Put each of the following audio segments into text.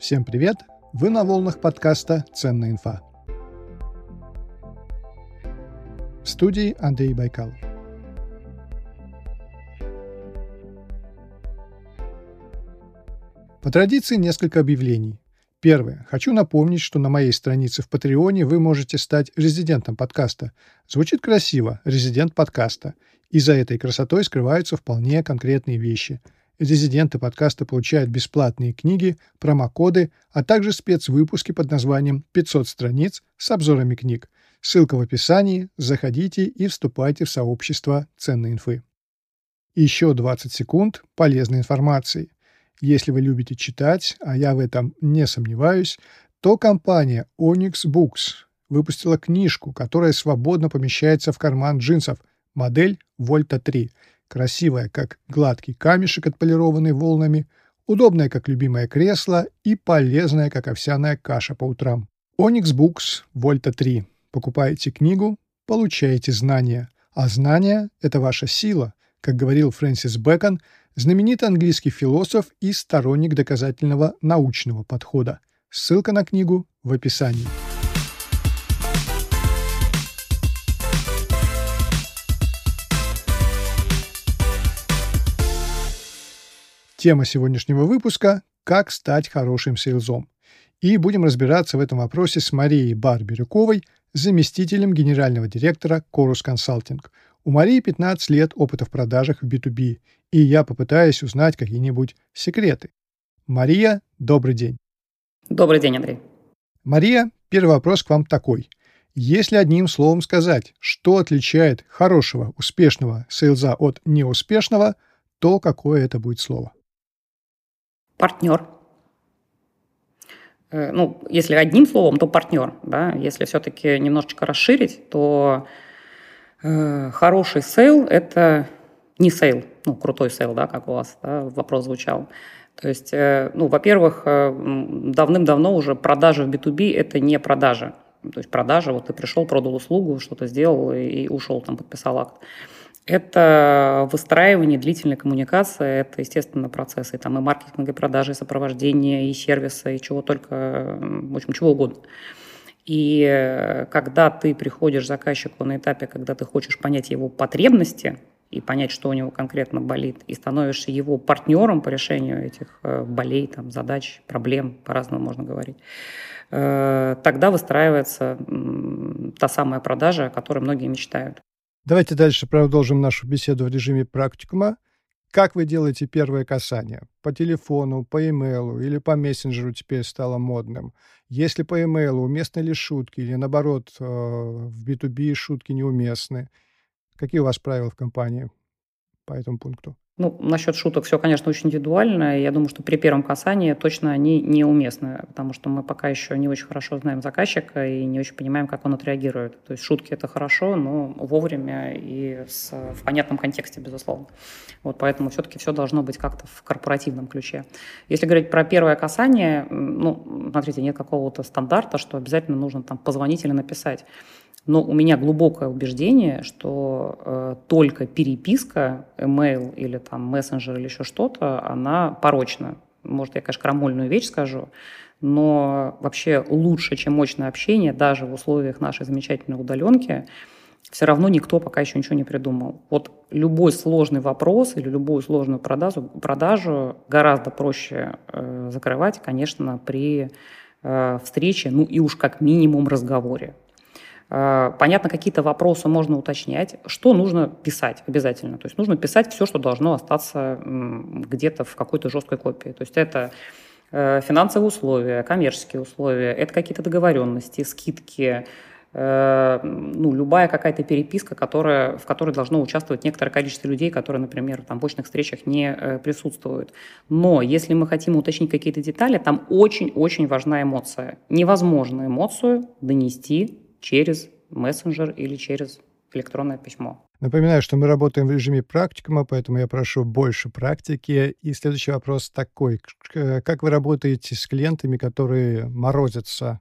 Всем привет! Вы на волнах подкаста «Ценная инфа». В студии Андрей Байкал. По традиции несколько объявлений. Первое. Хочу напомнить, что на моей странице в Патреоне вы можете стать резидентом подкаста. Звучит красиво – резидент подкаста. И за этой красотой скрываются вполне конкретные вещи – Резиденты подкаста получают бесплатные книги, промокоды, а также спецвыпуски под названием «500 страниц» с обзорами книг. Ссылка в описании, заходите и вступайте в сообщество ценной инфы. Еще 20 секунд полезной информации. Если вы любите читать, а я в этом не сомневаюсь, то компания Onyx Books выпустила книжку, которая свободно помещается в карман джинсов, модель Volta 3 – красивая, как гладкий камешек, отполированный волнами, удобная, как любимое кресло и полезная, как овсяная каша по утрам. Onyx Books, Вольта 3. Покупаете книгу, получаете знания. А знания — это ваша сила, как говорил Фрэнсис Бэкон, знаменитый английский философ и сторонник доказательного научного подхода. Ссылка на книгу в описании. Тема сегодняшнего выпуска – «Как стать хорошим сейлзом». И будем разбираться в этом вопросе с Марией Барбирюковой, заместителем генерального директора Chorus Consulting. У Марии 15 лет опыта в продажах в B2B, и я попытаюсь узнать какие-нибудь секреты. Мария, добрый день. Добрый день, Андрей. Мария, первый вопрос к вам такой. Если одним словом сказать, что отличает хорошего, успешного сейлза от неуспешного, то какое это будет слово? Партнер. Э, ну, если одним словом, то партнер. Да? Если все-таки немножечко расширить, то э, хороший sale – это не sale, ну, крутой sale, да, как у вас да, вопрос звучал. То есть, э, ну, во-первых, давным-давно уже продажи в B2B – это не продажа. То есть продажа, вот ты пришел, продал услугу, что-то сделал и ушел, там, подписал акт. Это выстраивание длительной коммуникации, это, естественно, процессы там и маркетинга, и продажи, и сопровождения, и сервиса, и чего только, в общем, чего угодно. И когда ты приходишь к заказчику на этапе, когда ты хочешь понять его потребности и понять, что у него конкретно болит, и становишься его партнером по решению этих э, болей, там, задач, проблем, по-разному можно говорить, э, тогда выстраивается та самая продажа, о которой многие мечтают. Давайте дальше продолжим нашу беседу в режиме практикума. Как вы делаете первое касание? По телефону, по имейлу или по мессенджеру теперь стало модным? Если по имейлу, уместны ли шутки или наоборот э, в B2B шутки неуместны? Какие у вас правила в компании по этому пункту? Ну, насчет шуток все, конечно, очень индивидуально. Я думаю, что при первом касании точно они неуместны, потому что мы пока еще не очень хорошо знаем заказчика и не очень понимаем, как он отреагирует. То есть шутки это хорошо, но вовремя и с, в понятном контексте, безусловно. Вот поэтому все-таки все должно быть как-то в корпоративном ключе. Если говорить про первое касание, ну, смотрите, нет какого-то стандарта, что обязательно нужно там позвонить или написать. Но у меня глубокое убеждение, что э, только переписка, email или там мессенджер или еще что-то, она порочна. Может, я, конечно, крамольную вещь скажу, но вообще лучше, чем мощное общение, даже в условиях нашей замечательной удаленки, все равно никто пока еще ничего не придумал. Вот любой сложный вопрос или любую сложную продажу, продажу гораздо проще э, закрывать, конечно, при э, встрече, ну и уж как минимум разговоре. Э, понятно, какие-то вопросы можно уточнять. Что нужно писать обязательно? То есть нужно писать все, что должно остаться где-то в какой-то жесткой копии. То есть это э, финансовые условия, коммерческие условия, это какие-то договоренности, скидки, э, ну, любая какая-то переписка, которая, в которой должно участвовать некоторое количество людей, которые, например, там, в очных встречах не присутствуют. Но если мы хотим уточнить какие-то детали, там очень-очень важна эмоция. Невозможно эмоцию донести через мессенджер или через электронное письмо. Напоминаю, что мы работаем в режиме практикума, поэтому я прошу больше практики. И следующий вопрос такой. Как вы работаете с клиентами, которые морозятся,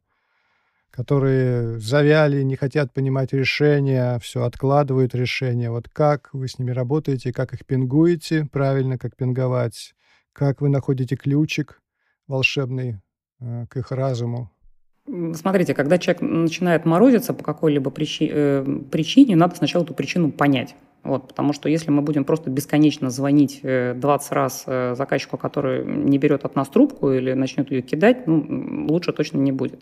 которые завяли, не хотят понимать решения, все откладывают решения? Вот как вы с ними работаете, как их пингуете правильно, как пинговать? Как вы находите ключик волшебный э, к их разуму? Смотрите, когда человек начинает морозиться по какой-либо э, причине, надо сначала эту причину понять. Вот, потому что если мы будем просто бесконечно звонить 20 раз заказчику, который не берет от нас трубку или начнет ее кидать, ну, лучше точно не будет.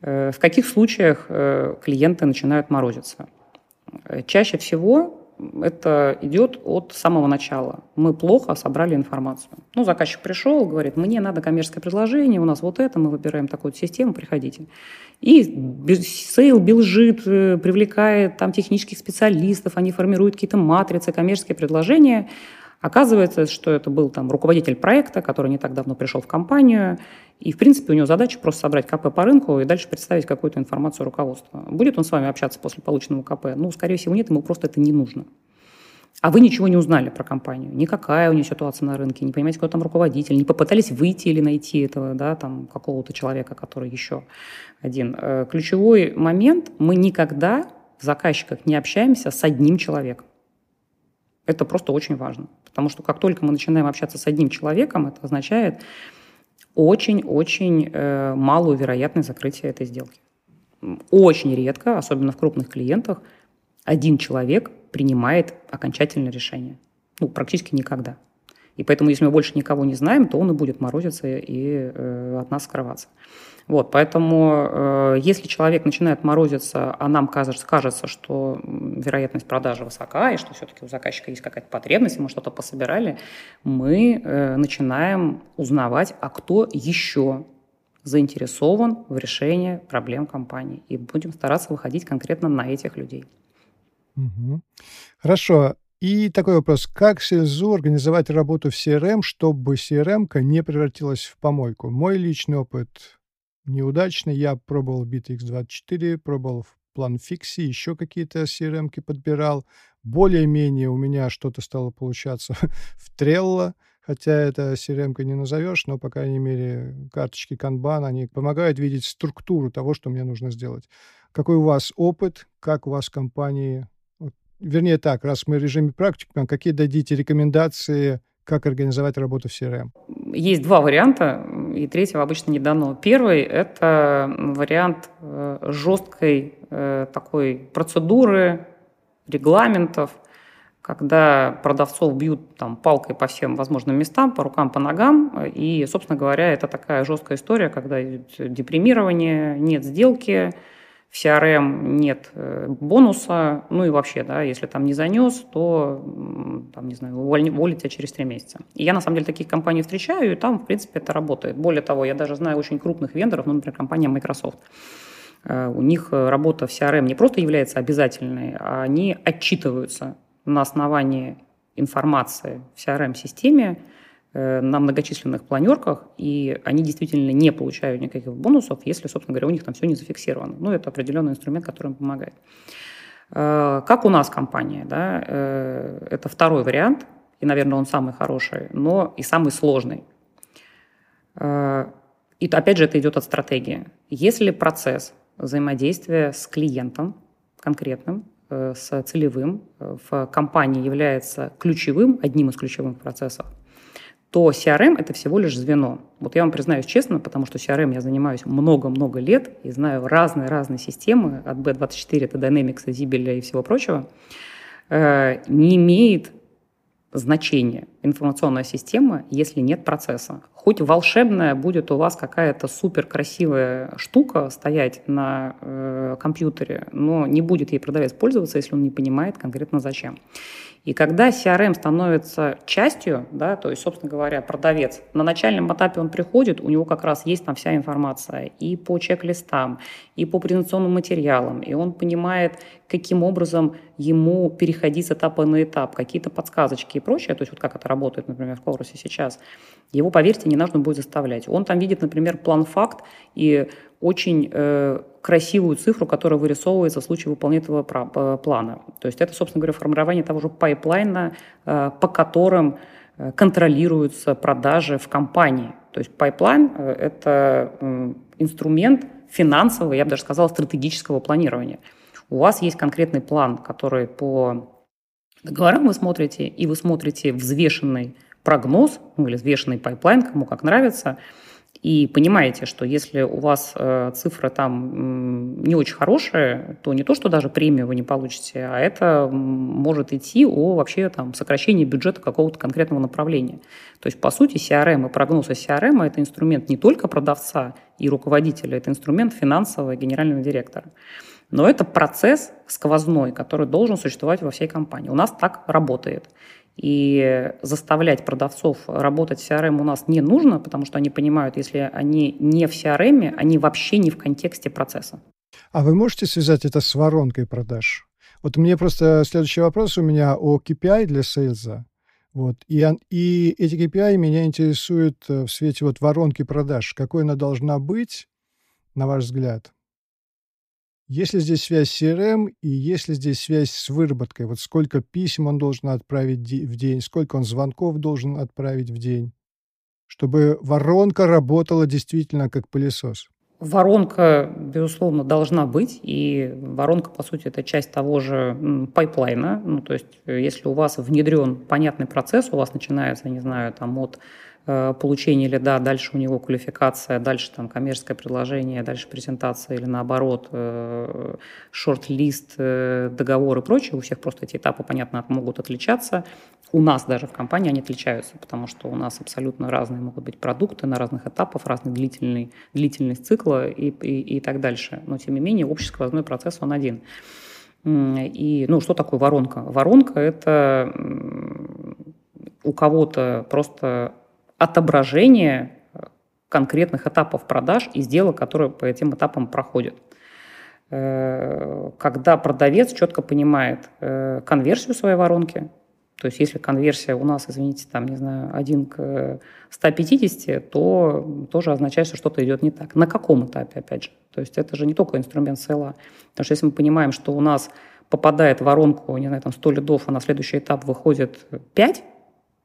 В каких случаях клиенты начинают морозиться? Чаще всего это идет от самого начала. Мы плохо собрали информацию. Ну, заказчик пришел, говорит, мне надо коммерческое предложение, у нас вот это, мы выбираем такую систему, приходите. И sale бежит, э, привлекает там технических специалистов, они формируют какие-то матрицы, коммерческие предложения, Оказывается, что это был там руководитель проекта, который не так давно пришел в компанию, и, в принципе, у него задача просто собрать КП по рынку и дальше представить какую-то информацию руководству. Будет он с вами общаться после полученного КП? Ну, скорее всего, нет, ему просто это не нужно. А вы ничего не узнали про компанию, никакая у нее ситуация на рынке, не понимаете, кто там руководитель, не попытались выйти или найти этого, да, там, какого-то человека, который еще один. Э, ключевой момент, мы никогда в заказчиках не общаемся с одним человеком. Это просто очень важно. Потому что как только мы начинаем общаться с одним человеком, это означает очень-очень э, малую вероятность закрытия этой сделки. Очень редко, особенно в крупных клиентах, один человек принимает окончательное решение. Ну, практически никогда. И поэтому, если мы больше никого не знаем, то он и будет морозиться и э, от нас скрываться. Вот, поэтому э, если человек начинает морозиться, а нам кажется, кажется, что вероятность продажи высока, и что все-таки у заказчика есть какая-то потребность, и мы что-то пособирали, мы э, начинаем узнавать, а кто еще заинтересован в решении проблем компании. И будем стараться выходить конкретно на этих людей. Угу. Хорошо. И такой вопрос. Как СИЗУ организовать работу в CRM, чтобы CRM не превратилась в помойку? Мой личный опыт неудачный. Я пробовал BitX24, пробовал в план еще какие-то CRM-ки подбирал. Более-менее у меня что-то стало получаться в Trello, хотя это crm не назовешь, но, по крайней мере, карточки Kanban, они помогают видеть структуру того, что мне нужно сделать. Какой у вас опыт, как у вас в компании вернее так, раз мы в режиме практики, какие дадите рекомендации, как организовать работу в CRM? Есть два варианта, и третьего обычно не дано. Первый – это вариант э, жесткой э, такой процедуры, регламентов, когда продавцов бьют там палкой по всем возможным местам, по рукам, по ногам. И, собственно говоря, это такая жесткая история, когда депримирование, нет сделки, в CRM нет э, бонуса, ну и вообще, да, если там не занес, то, там, не знаю, уволить тебя через три месяца. И я, на самом деле, таких компаний встречаю, и там, в принципе, это работает. Более того, я даже знаю очень крупных вендоров, ну, например, компания Microsoft. Э, у них э, работа в CRM не просто является обязательной, а они отчитываются на основании информации в CRM-системе, на многочисленных планерках, и они действительно не получают никаких бонусов, если, собственно говоря, у них там все не зафиксировано. Ну, это определенный инструмент, который им помогает. Э, как у нас компания, да, э, это второй вариант, и, наверное, он самый хороший, но и самый сложный. И опять же, это идет от стратегии. Если процесс взаимодействия с клиентом конкретным, с целевым в компании является ключевым, одним из ключевых процессов, то CRM – это всего лишь звено. Вот я вам признаюсь честно, потому что CRM я занимаюсь много-много лет и знаю разные-разные системы, от B24 до Dynamics, Zibel и всего прочего, э, не имеет значения информационная система, если нет процесса. Хоть волшебная будет у вас какая-то супер красивая штука стоять на э, компьютере, но не будет ей продавец пользоваться, если он не понимает конкретно зачем. И когда CRM становится частью, да, то есть, собственно говоря, продавец, на начальном этапе он приходит, у него как раз есть там вся информация и по чек-листам, и по презентационным материалам, и он понимает, каким образом ему переходить с этапа на этап, какие-то подсказочки и прочее, то есть вот как это работает, например, в Корусе сейчас, его, поверьте, не нужно будет заставлять. Он там видит, например, план-факт и очень э, красивую цифру, которая вырисовывается в случае выполнения этого плана. То есть это, собственно говоря, формирование того же pipeline а, э, по которым э, контролируются продажи в компании. То есть pipeline э, – это инструмент финансового, я бы даже сказала, стратегического планирования. У вас есть конкретный план, который по договорам вы смотрите, и вы смотрите взвешенный прогноз, ну или взвешенный pipeline, кому как нравится – и понимаете, что если у вас э, цифра там не очень хорошая, то не то, что даже премию вы не получите, а это может идти о вообще там сокращении бюджета какого-то конкретного направления. То есть, по сути, CRM и прогнозы CRM – это инструмент не только продавца и руководителя, это инструмент финансового генерального директора. Но это процесс сквозной, который должен существовать во всей компании. У нас так работает. И заставлять продавцов работать в CRM у нас не нужно, потому что они понимают, если они не в CRM, они вообще не в контексте процесса. А вы можете связать это с воронкой продаж? Вот мне просто следующий вопрос у меня о KPI для сейлза. Вот. И, и эти KPI меня интересуют э, в свете вот воронки продаж. Какой она должна быть, на ваш взгляд? Есть ли здесь связь с CRM и есть ли здесь связь с выработкой? Вот сколько писем он должен отправить в день, сколько он звонков должен отправить в день, чтобы воронка работала действительно как пылесос? Воронка, безусловно, должна быть, и воронка, по сути, это часть того же pipeline а. Ну, то есть, э, если у вас внедрен понятный процесс, у вас начинается, не знаю, там от Э, получение лида, дальше у него квалификация, дальше там коммерческое предложение, дальше презентация или наоборот э, шорт-лист, э, договор и прочее. У всех просто эти этапы, понятно, могут отличаться. У нас даже в компании они отличаются, потому что у нас абсолютно разные могут быть продукты на разных этапах, разный длительный, длительность цикла и, и, и так дальше. Но, тем не менее, общий сквозной процесс, он один. И, ну, что такое воронка? Воронка – это у кого-то просто отображение конкретных этапов продаж и сделок, которые по этим этапам проходят. Э, когда продавец четко понимает э, конверсию своей воронки, то есть если конверсия у нас, извините, там, не знаю, 1 к 150, то тоже означает, что что-то идет не так. На каком этапе, опять же? То есть это же не только инструмент сейла. Потому что если мы понимаем, что у нас попадает воронку, не знаю, там 100 лидов, а на следующий этап выходит 5,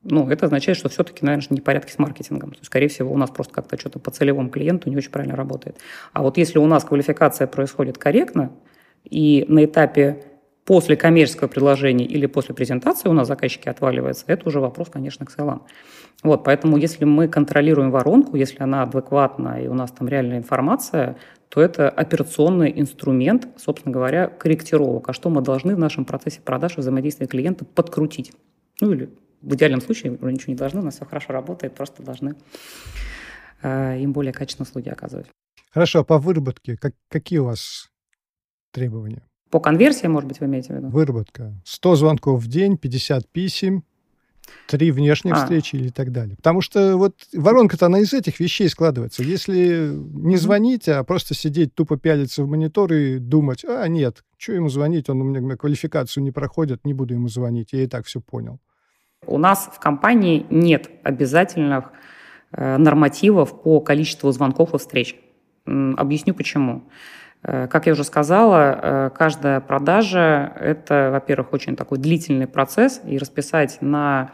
ну, это означает, что все-таки, наверное, не порядке с маркетингом. То есть, скорее всего, у нас просто как-то что-то по целевому клиенту не очень правильно работает. А вот если у нас квалификация происходит корректно, и на этапе после коммерческого предложения или после презентации у нас заказчики отваливаются, это уже вопрос, конечно, к селам. Вот, поэтому если мы контролируем воронку, если она адекватна и у нас там реальная информация, то это операционный инструмент, собственно говоря, корректировок. А что мы должны в нашем процессе продаж и взаимодействия клиента подкрутить? Ну или в идеальном случае мы ничего не должны, у нас все хорошо работает, просто должны э, им более качественные услуги оказывать. Хорошо, а по выработке как, какие у вас требования? По конверсии, может быть, вы имеете в виду? Выработка. 100 звонков в день, 50 писем, три внешние а. встречи или так далее. Потому что вот воронка-то она из этих вещей складывается. Если не звонить, а просто сидеть, тупо пялиться в монитор и думать, а, нет, что ему звонить, он у меня квалификацию не проходит, не буду ему звонить, я и так все понял. У нас в компании нет обязательных э, нормативов по количеству звонков и встреч. Объясню почему. Э, как я уже сказала, э, каждая продажа – это, во-первых, очень такой длительный процесс, и расписать на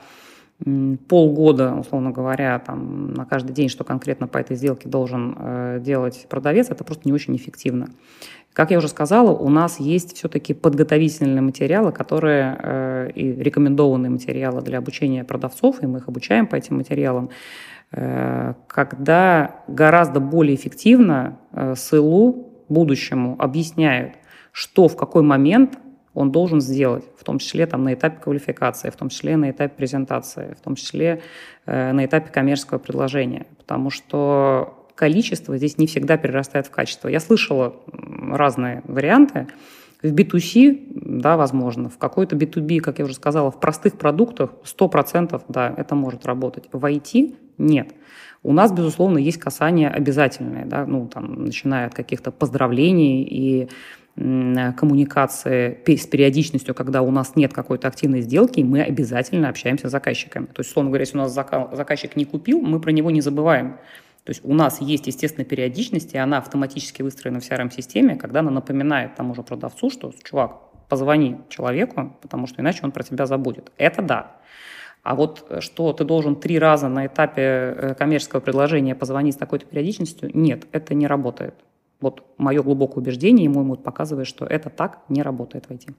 полгода, условно говоря, там, на каждый день, что конкретно по этой сделке должен делать продавец, это просто не очень эффективно. Как я уже сказала, у нас есть все-таки подготовительные материалы, которые э, и рекомендованные материалы для обучения продавцов, и мы их обучаем по этим материалам, э, когда гораздо более эффективно э, СЛУ будущему объясняют, что в какой момент он должен сделать, в том числе там, на этапе квалификации, в том числе на этапе презентации, в том числе э, на этапе коммерческого предложения. Потому что количество здесь не всегда перерастает в качество. Я слышала разные варианты. В B2C, да, возможно. В какой-то B2B, как я уже сказала, в простых продуктах 100% да, это может работать. В IT нет. У нас, безусловно, есть касания обязательные, да, ну, там, начиная от каких-то поздравлений и коммуникации с периодичностью, когда у нас нет какой-то активной сделки, мы обязательно общаемся с заказчиками. То есть, условно говоря, если у нас заказчик не купил, мы про него не забываем. То есть у нас есть, естественно, периодичность, и она автоматически выстроена в CRM-системе, когда она напоминает тому же продавцу, что, чувак, позвони человеку, потому что иначе он про тебя забудет. Это да. А вот э, что ты должен три раза на этапе э, коммерческого предложения позвонить с такой-то периодичностью, нет, это не работает. Вот мое глубокое убеждение, и мой мод показывает, что это так не работает в IT.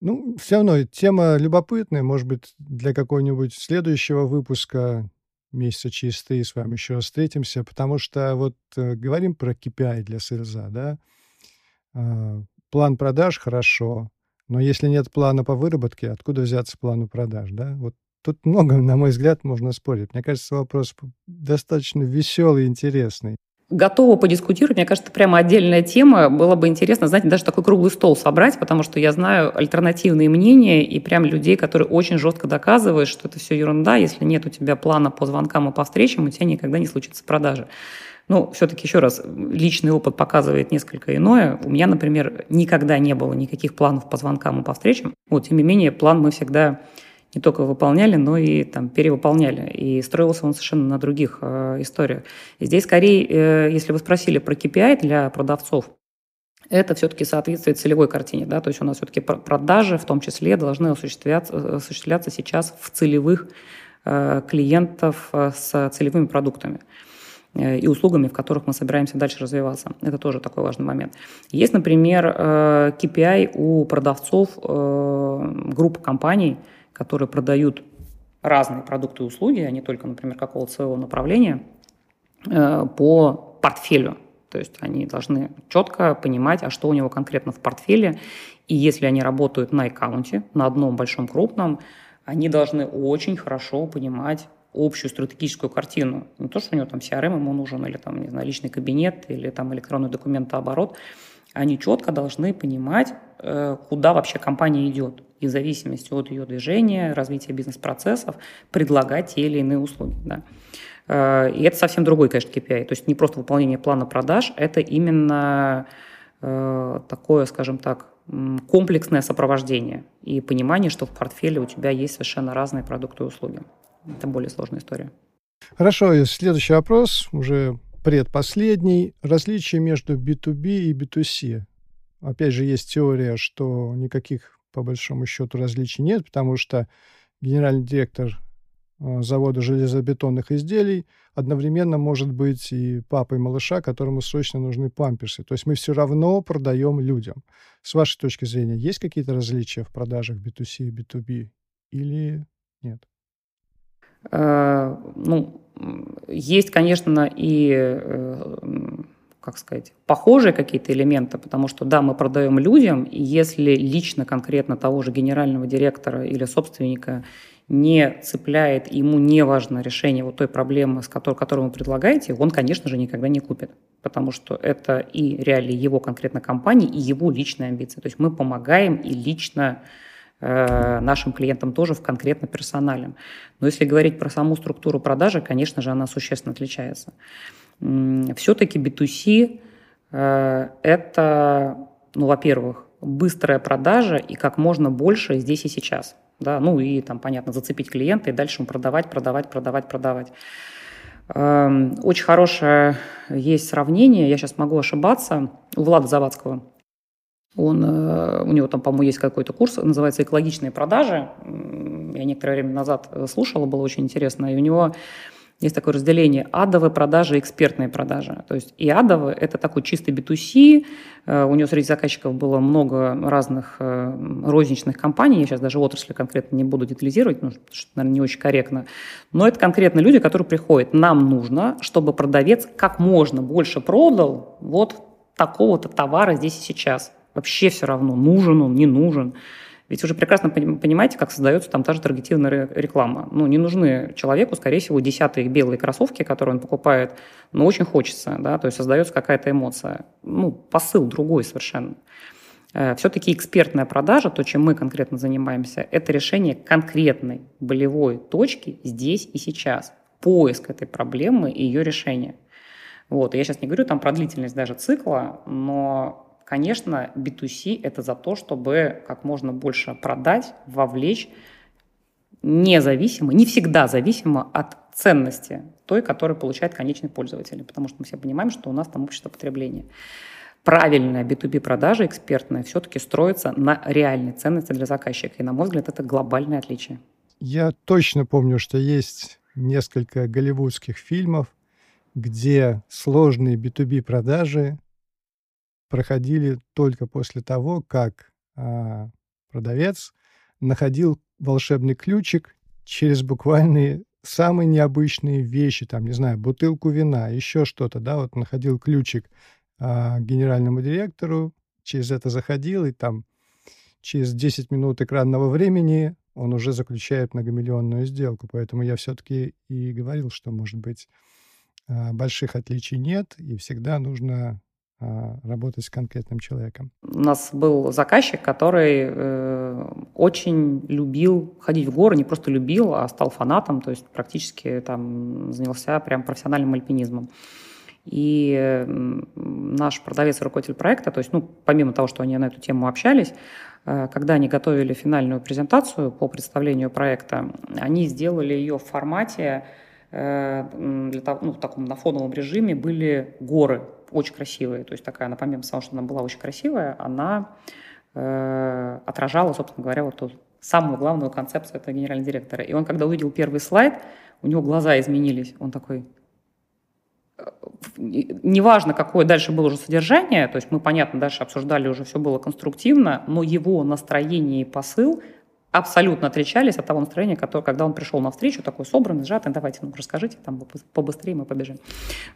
Ну, все равно тема любопытная, может быть, для какого-нибудь следующего выпуска месяца через три с вами еще встретимся, потому что вот э, говорим про KPI для СЛЗа, да, э, план продаж хорошо, но если нет плана по выработке, откуда взяться плану продаж, да? Вот тут много, на мой взгляд, можно спорить. Мне кажется, вопрос достаточно веселый и интересный готова подискутировать. Мне кажется, это прямо отдельная тема. Было бы интересно, знаете, даже такой круглый стол собрать, потому что я знаю альтернативные мнения и прям людей, которые очень жестко доказывают, что это все ерунда. Если нет у тебя плана по звонкам и по встречам, у тебя никогда не случится продажи. Ну, все-таки еще раз, личный опыт показывает несколько иное. У меня, например, никогда не было никаких планов по звонкам и по встречам. Вот, тем не менее, план мы всегда не только выполняли, но и там перевыполняли. И строился он совершенно на других э, историях. И здесь скорее, э, если вы спросили про KPI для продавцов, это все-таки соответствует целевой картине. Да? То есть у нас все-таки продажи в том числе должны осуществляться, осуществляться сейчас в целевых э, клиентов э, с целевыми продуктами э, и услугами, в которых мы собираемся дальше развиваться. Это тоже такой важный момент. Есть, например, KPI у продавцов групп компаний – которые продают разные продукты и услуги, а не только, например, какого-то своего направления, э, по портфелю. То есть они должны четко понимать, а что у него конкретно в портфеле. И если они работают на аккаунте, на одном большом крупном, они должны очень хорошо понимать общую стратегическую картину. Не то, что у него там CRM ему нужен, или там, не знаю, личный кабинет, или там электронный документооборот. Они четко должны понимать, э, куда вообще компания идет и в зависимости от ее движения, развития бизнес-процессов предлагать те или иные услуги. Да. Э, и это совсем другой, конечно, KPI. То есть не просто выполнение плана продаж, это именно э, такое, скажем так, комплексное сопровождение и понимание, что в портфеле у тебя есть совершенно разные продукты и услуги. Это более сложная история. Хорошо, и следующий вопрос, уже предпоследний. Различие между B2B и B2C. Опять же, есть теория, что никаких по большому счету различий нет, потому что генеральный директор э, завода железобетонных изделий одновременно может быть и папой малыша, которому срочно нужны памперсы. То есть мы все равно продаем людям. С вашей точки зрения, есть какие-то различия в продажах B2C и B2B или нет? Э, ну, есть, конечно, и э, как сказать, похожие какие-то элементы, потому что, да, мы продаем людям, и если лично конкретно того же генерального директора или собственника не цепляет, ему не важно решение вот той проблемы, с которой, которую вы предлагаете, он, конечно же, никогда не купит, потому что это и реалии его конкретно компании, и его личные амбиции. То есть мы помогаем и лично э, нашим клиентам тоже в конкретно персональном. Но если говорить про саму структуру продажи, конечно же, она существенно отличается все-таки B2C э, это, ну, во-первых, быстрая продажа и как можно больше здесь и сейчас. Да, ну и там, понятно, зацепить клиента и дальше продавать, продавать, продавать, продавать. Эм, очень хорошее есть сравнение, я сейчас могу ошибаться, у Влада Завадского. Он, э, у него там, по-моему, есть какой-то курс, называется «Экологичные продажи». Я некоторое время назад слушала, было очень интересно. И у него есть такое разделение адовые продажи и экспертные продажи. То есть и адовые – это такой чистый B2C. Э, у него среди заказчиков было много разных э, розничных компаний. Я сейчас даже отрасли конкретно не буду детализировать, потому что, наверное, не очень корректно. Но это конкретно люди, которые приходят. Нам нужно, чтобы продавец как можно больше продал вот такого-то товара здесь и сейчас. Вообще все равно, нужен он, не нужен. Ведь вы же прекрасно понимаете, как создается там та же таргетированная реклама. Ну, не нужны человеку, скорее всего, десятые белые кроссовки, которые он покупает, но очень хочется, да, то есть создается какая-то эмоция. Ну, посыл другой совершенно. Э, Все-таки экспертная продажа, то, чем мы конкретно занимаемся, это решение конкретной болевой точки здесь и сейчас. Поиск этой проблемы и ее решение. Вот. Я сейчас не говорю там про длительность даже цикла, но Конечно, B2C – это за то, чтобы как можно больше продать, вовлечь, независимо, не всегда зависимо от ценности той, которую получает конечный пользователь. Потому что мы все понимаем, что у нас там общество потребления. Правильная B2B продажа экспертная все-таки строится на реальной ценности для заказчика. И, на мой взгляд, это глобальное отличие. Я точно помню, что есть несколько голливудских фильмов, где сложные B2B продажи проходили только после того, как а, продавец находил волшебный ключик через буквальные самые необычные вещи, там, не знаю, бутылку вина, еще что-то, да, вот находил ключик а, генеральному директору, через это заходил, и там через 10 минут экранного времени он уже заключает многомиллионную сделку. Поэтому я все-таки и говорил, что, может быть, а, больших отличий нет, и всегда нужно работать с конкретным человеком. У нас был заказчик, который э, очень любил ходить в горы, не просто любил, а стал фанатом, то есть практически там занялся прям профессиональным альпинизмом. И наш продавец руководитель проекта, то есть, ну, помимо того, что они на эту тему общались, э, когда они готовили финальную презентацию по представлению проекта, они сделали ее в формате, э, для того, ну, в таком на фоновом режиме были горы, очень красивые. То есть такая, она помимо того, что она была очень красивая, она э, отражала, собственно говоря, вот ту самую главную концепцию этого генерального директора. И он, когда увидел первый слайд, у него глаза изменились. Он такой, э, неважно, какое дальше было уже содержание, то есть мы, понятно, дальше обсуждали, уже все было конструктивно, но его настроение и посыл – абсолютно отличались от того настроения, которое, когда он пришел на встречу, такой собранный, сжатый, давайте, ну, расскажите, там побыстрее мы побежим.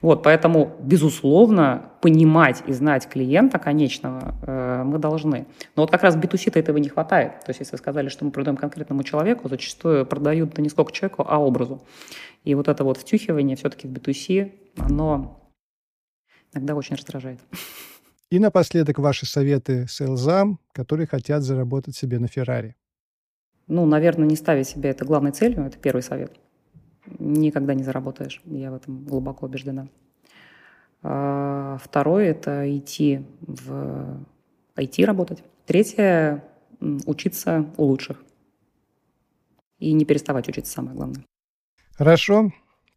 Вот, поэтому, безусловно, понимать и знать клиента конечного э, мы должны. Но вот как раз B2C-то этого не хватает. То есть, если вы сказали, что мы продаем конкретному человеку, зачастую продают не сколько человеку, а образу. И вот это вот втюхивание все-таки в B2C, оно иногда очень раздражает. И напоследок ваши советы селзам, которые хотят заработать себе на Феррари. Ну, наверное, не ставить себе это главной целью, это первый совет. Никогда не заработаешь, я в этом глубоко убеждена. А второе – это идти в IT работать. Третье – учиться у лучших. И не переставать учиться, самое главное. Хорошо.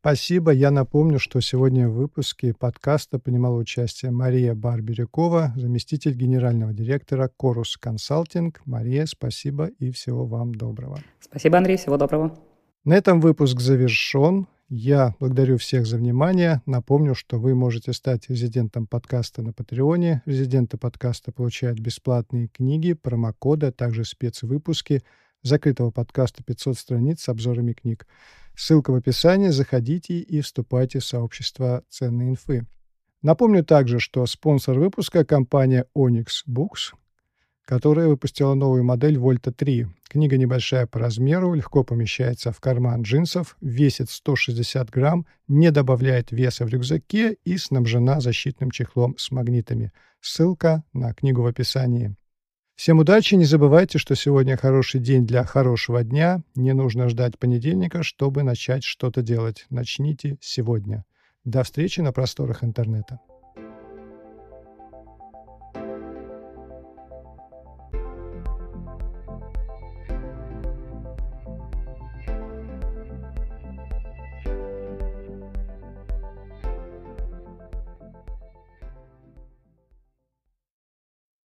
Спасибо. Я напомню, что сегодня в выпуске подкаста принимала участие Мария Барберякова, заместитель генерального директора Корус Консалтинг. Мария, спасибо и всего вам доброго. Спасибо, Андрей, всего доброго. На этом выпуск завершен. Я благодарю всех за внимание. Напомню, что вы можете стать резидентом подкаста на Патреоне. Резиденты подкаста получают бесплатные книги, промокоды, а также спецвыпуски закрытого подкаста 500 страниц с обзорами книг. Ссылка в описании, заходите и вступайте в сообщество ценной инфы. Напомню также, что спонсор выпуска – компания Onyx Books, которая выпустила новую модель Volta 3. Книга небольшая по размеру, легко помещается в карман джинсов, весит 160 грамм, не добавляет веса в рюкзаке и снабжена защитным чехлом с магнитами. Ссылка на книгу в описании. Всем удачи, не забывайте, что сегодня хороший день для хорошего дня. Не нужно ждать понедельника, чтобы начать что-то делать. Начните сегодня. До встречи на просторах интернета.